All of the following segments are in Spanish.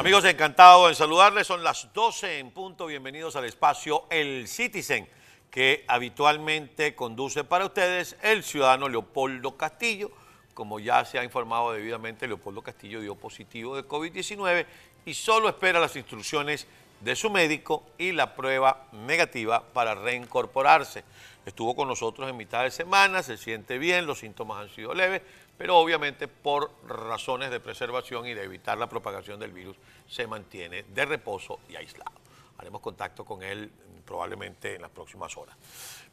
Amigos, encantado en saludarles. Son las 12 en punto. Bienvenidos al espacio El Citizen, que habitualmente conduce para ustedes el ciudadano Leopoldo Castillo. Como ya se ha informado debidamente, Leopoldo Castillo dio positivo de COVID-19 y solo espera las instrucciones de su médico y la prueba negativa para reincorporarse. Estuvo con nosotros en mitad de semana, se siente bien, los síntomas han sido leves, pero obviamente por razones de preservación y de evitar la propagación del virus se mantiene de reposo y aislado. Haremos contacto con él probablemente en las próximas horas.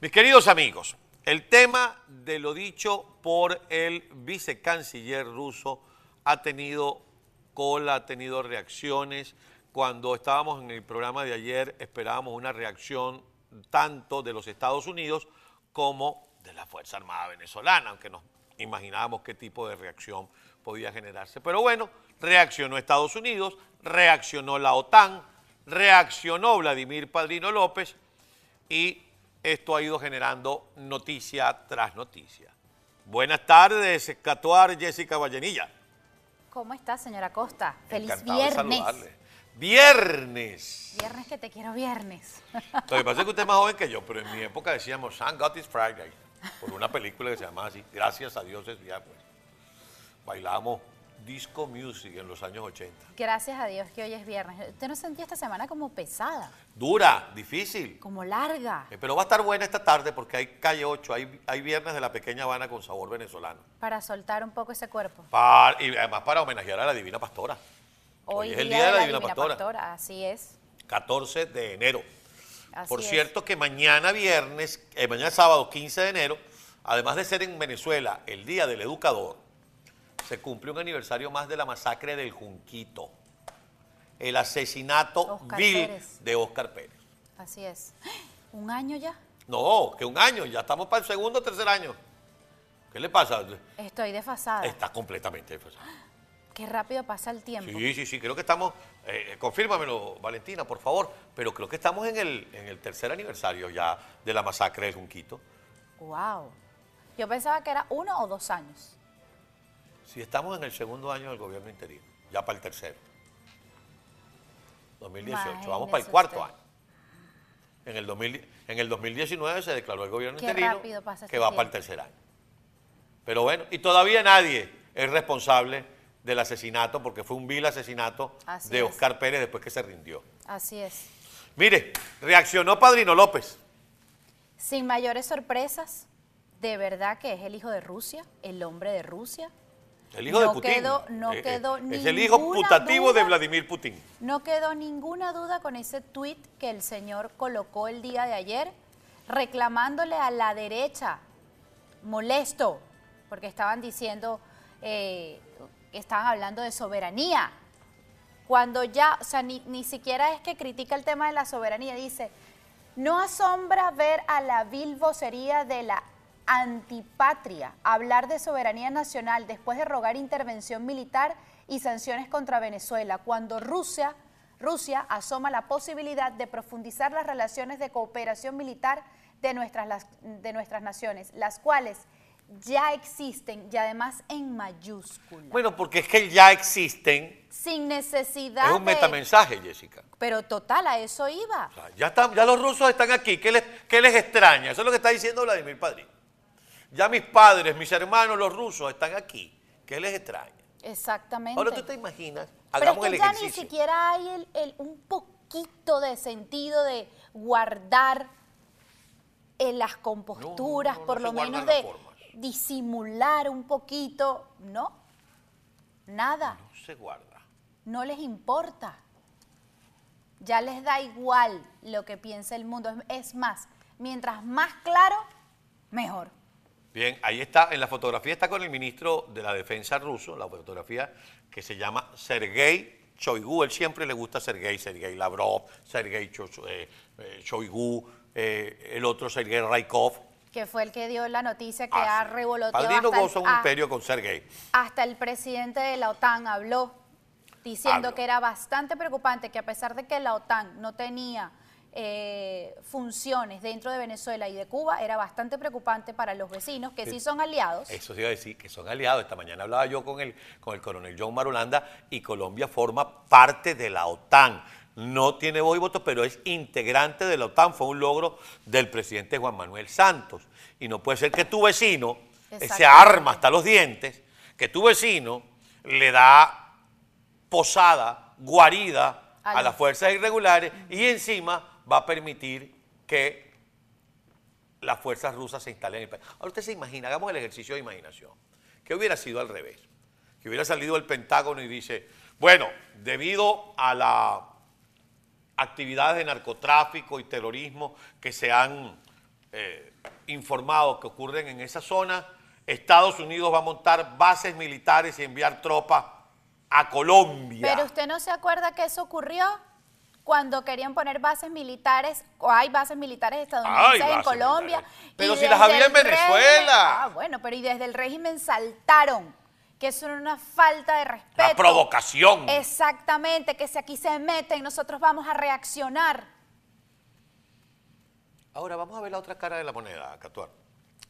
Mis queridos amigos, el tema de lo dicho por el vicecanciller ruso ha tenido cola, ha tenido reacciones. Cuando estábamos en el programa de ayer esperábamos una reacción tanto de los Estados Unidos como de la Fuerza Armada Venezolana, aunque nos imaginábamos qué tipo de reacción podía generarse. Pero bueno, reaccionó Estados Unidos, reaccionó la OTAN, reaccionó Vladimir Padrino López y esto ha ido generando noticia tras noticia. Buenas tardes, Catuar Jessica Vallenilla. ¿Cómo está, señora Costa? Feliz Encantado de viernes. saludarle. Viernes. Viernes que te quiero viernes. Lo que pasa es que usted es más joven que yo, pero en mi época decíamos Thank God it's Friday, por una película que se llamaba así, Gracias a Dios es viernes. Bailábamos disco music en los años 80. Gracias a Dios que hoy es viernes. ¿Usted no sentía esta semana como pesada, Dura, difícil, como larga? eh, pero va a estar buena esta tarde porque hay calle 8, hay, hay viernes de la pequeña Habana con sabor venezolano. Para soltar un poco ese cuerpo. Para- y además para homenajear a la Divina Pastora. Hoy es el día de la Divina Pastora. Así es. 14 de enero. Así Por es. cierto que mañana viernes, eh, mañana sábado 15 de enero, además de ser en Venezuela el Día del Educador, se cumple un aniversario más de la masacre del Junquito, el asesinato vil Pérez. de Oscar Pérez. Así es. ¿Un año ya? No, que un año, ya estamos para el segundo o tercer año. ¿Qué le pasa? Estoy desfasada. Está completamente desfasado. Qué rápido pasa el tiempo. Sí, sí, sí, creo que estamos, eh, confírmamelo, Valentina, por favor, pero creo que estamos en el, en el tercer aniversario ya de la masacre del Junquito. Wow. Yo pensaba que era uno o dos años. Si estamos en el segundo año del gobierno interino, ya para el tercero. 2018, vamos para el cuarto usted. año. En el, 2000 en el 2019 se declaró el gobierno Qué interino rápido pasa que este va para el tercer año. Pero bueno, y todavía nadie es responsable del asesinato, porque fue un vil asesinato Así de es. Oscar Pérez después que se rindió. Así es. Mire, reaccionó Padrino López. Sin mayores sorpresas, de verdad que es el hijo de Rusia, el hombre de Rusia. El hijo No de Putin. quedó- no Eh, eh, quedó Es el hijo putativo de. Vladimir Putin. No quedó ninguna duda con ese tuit que el señor colocó el día de ayer, reclamándole a la derecha, molesto, porque estaban diciendo, eh, estaban hablando de soberanía. Cuando ya, o sea, ni, ni siquiera es que critica el tema de la soberanía, dice, no asombra ver a la vil vocería de la antipatria hablar de soberanía nacional después de rogar intervención militar y sanciones contra Venezuela, cuando Rusia, Rusia asoma la posibilidad de profundizar las relaciones de cooperación militar de nuestras, de nuestras naciones, las cuales ya existen y además en mayúscula, Bueno, porque es que ya existen. sin necesidad Es un de... metamensaje, Jessica. Pero total, a eso iba. O sea, ya, están, ya los rusos están aquí. ¿Qué les, qué les extraña? Eso es lo que está diciendo Vladimir Padrino. Ya mis padres, mis hermanos, los rusos están aquí. ¿Qué les extraña? Exactamente. Ahora tú te imaginas, Pero hagamos es que el ya ni siquiera hay el, el- un poquito de sentido de guardar en las composturas, no, no por lo menos de. Disimular un poquito. No, nada, No se guarda. no les importa. Ya les da igual lo que piensa el mundo. Es- más, mientras más claro, mejor. Bien, ahí está, en la fotografía está con el ministro de la Defensa ruso, la fotografía que se llama Sergei Shoigu. Él siempre le gusta Sergei, Sergei Lavrov, Sergei eh, eh, Shoigu, eh, el otro Sergei Raikov. Que fue el que dio la noticia que Ah, ha sí. revoloteado Padrino hasta el- goza un ah, imperio con Sergei. Hasta el presidente de la OTAN habló diciendo Habló. que era bastante preocupante que a pesar de que la OTAN no tenía eh, funciones dentro de Venezuela y de Cuba era bastante preocupante para los vecinos, que sí, son aliados. Eso se iba a decir, que son aliados. Esta mañana hablaba yo con el, con el coronel John Marulanda y Colombia forma parte de la OTAN. No tiene voz y voto, pero es integrante de la OTAN. Fue un logro del presidente Juan Manuel Santos. Y no puede ser que tu vecino se arma hasta los dientes, que tu vecino le da posada, guarida a las fuerzas irregulares y encima va a permitir que las fuerzas rusas se instalen en el país. Ahora usted se imagina, hagamos el ejercicio de imaginación, que hubiera sido al revés, que hubiera salido el Pentágono y dice, bueno, debido a las actividades de narcotráfico y terrorismo que se han eh, informado que ocurren en esa zona, Estados Unidos va a montar bases militares y enviar tropas a Colombia. Pero usted no se acuerda que eso ocurrió cuando querían poner bases militares, o hay bases militares estadounidenses en Colombia. Pero si las había en Venezuela. ah, bueno, pero y desde el régimen saltaron que eso era una falta de respeto. La provocación. Exactamente, que si aquí se meten, nosotros vamos a reaccionar. Ahora vamos a ver la otra cara de la moneda, Catuar.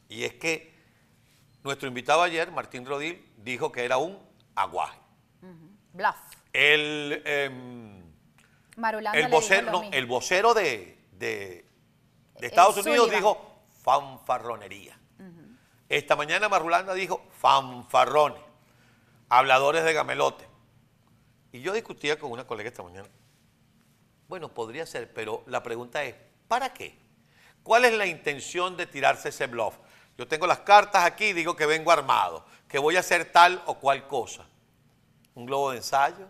Y es que nuestro invitado ayer, Martín Rodil, dijo que era un aguaje. Bluff. El... Em, el vocero, el vocero de, Estados Unidos dijo fanfarronería. Esta mañana Marulanda dijo fanfarrones, habladores de gamelote. Y yo discutía con una colega esta mañana. Bueno, podría ser, pero la pregunta es, ¿para qué? ¿Cuál es la intención de tirarse ese bluff? Yo tengo las cartas aquí, digo que vengo armado, que voy a hacer tal o cual cosa. Un globo de ensayo,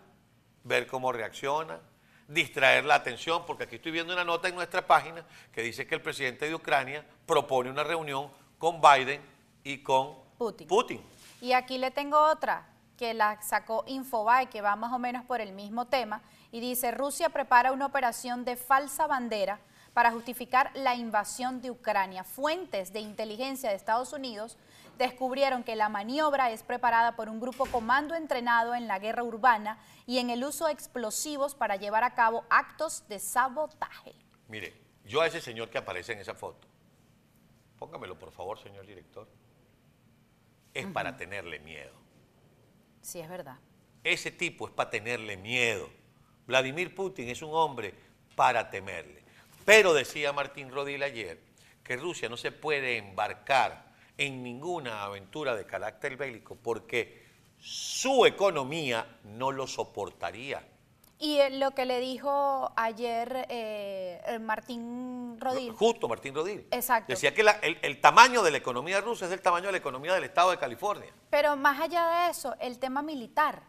ver cómo reacciona, distraer la atención, porque aquí estoy viendo una nota en nuestra página que dice que el presidente de Ucrania propone una reunión con Biden y con Putin. Y aquí le tengo otra que la sacó Infobae, que va más o menos por el mismo tema, y dice, Rusia prepara una operación de falsa bandera para justificar la invasión de Ucrania. Fuentes de inteligencia de Estados Unidos descubrieron que la maniobra es preparada por un grupo comando entrenado en la guerra urbana y en el uso de explosivos para llevar a cabo actos de sabotaje. Mire, yo a ese señor que aparece en esa foto, póngamelo por favor, señor director, es para tenerle miedo. Sí, es verdad. Ese tipo es para tenerle miedo. Vladimir Putin es un hombre para temerle. Pero decía Martín Rodil ayer que Rusia no se puede embarcar en ninguna aventura de carácter bélico porque su economía no lo soportaría. Y eh, lo que le dijo ayer eh, Martín Rodil. Justo, Martín Rodil. Exacto. Decía que el, tamaño de la economía rusa es el tamaño de la economía del estado de California. Pero más allá de eso, el tema militar,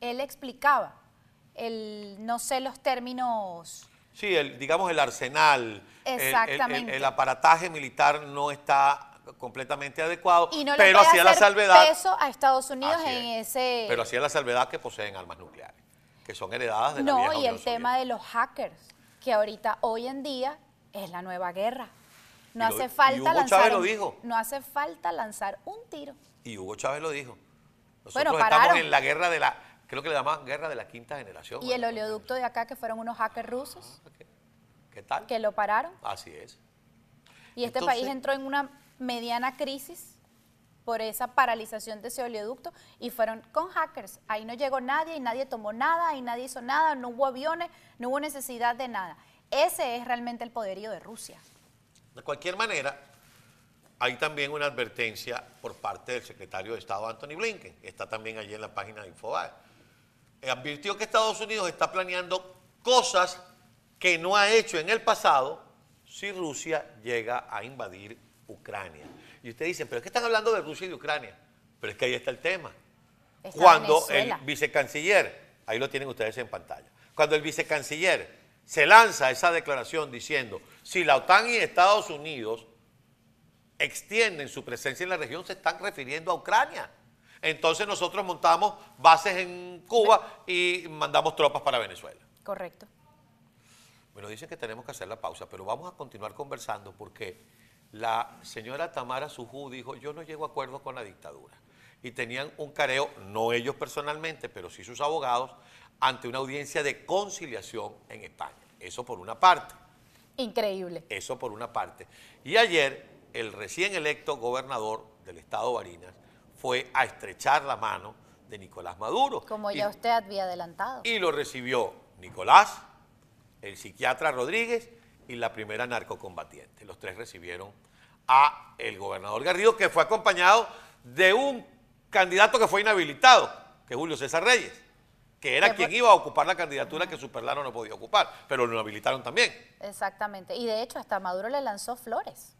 él explicaba, el, no sé los términos... Sí, el, digamos el arsenal, Exactamente. el aparataje militar no está completamente adecuado, pero hacía la salvedad peso a Estados Unidos en ese pero hacía la salvedad que poseen armas nucleares, que son heredadas de la No, y el tema de los hackers, que ahorita hoy en día es la nueva guerra. No hace falta lanzar lo dijo. no hace falta lanzar un tiro. Y Hugo Chávez lo dijo. Nosotros estamos en la guerra de la creo que le llaman guerra de la quinta generación. Y el oleoducto de acá que fueron unos hackers rusos. Ah, ¿Qué, tal? Que lo pararon. Así es. Y este país entró en una mediana crisis por esa paralización de ese oleoducto y fueron con hackers. Ahí no llegó nadie y nadie tomó nada y nadie hizo nada, no hubo aviones, no hubo necesidad de nada. Ese es realmente el poderío de Rusia. De cualquier manera, hay también una advertencia por parte del secretario de Estado Anthony Blinken, está también allí en la página de Infobae. Advirtió que Estados Unidos está planeando cosas que no ha hecho en el pasado si Rusia llega a invadir Ucrania. Y ustedes dicen, pero es que están hablando de Rusia y de Ucrania. Pero es que ahí está el tema. Cuando el vicecanciller, ahí lo tienen ustedes en pantalla, cuando el vicecanciller se lanza esa declaración diciendo, si la OTAN y Estados Unidos extienden su presencia en la región, se están refiriendo a Ucrania. Entonces nosotros montamos bases en Cuba y mandamos tropas para Venezuela. Correcto. Bueno, dicen que tenemos que hacer la pausa, pero vamos a continuar conversando porque la señora Tamara Sujú dijo, yo no llego a acuerdo con la dictadura. Y tenían un careo, no ellos personalmente, pero sí sus abogados, ante una audiencia de conciliación en España. Eso por una parte. Increíble. Eso por una parte. Y ayer el recién electo gobernador del estado Barinas fue a estrechar la mano de Nicolás Maduro. Como Y- ya usted había adelantado. y lo recibió Nicolás, el psiquiatra Rodríguez y la primera narcocombatiente. Los tres recibieron a el gobernador Garrido, que fue acompañado de un candidato que fue inhabilitado, que es Julio César Reyes, que era quien iba a ocupar la candidatura que Superlano no podía ocupar, pero lo inhabilitaron también. Exactamente. Y de hecho, hasta Maduro le lanzó flores.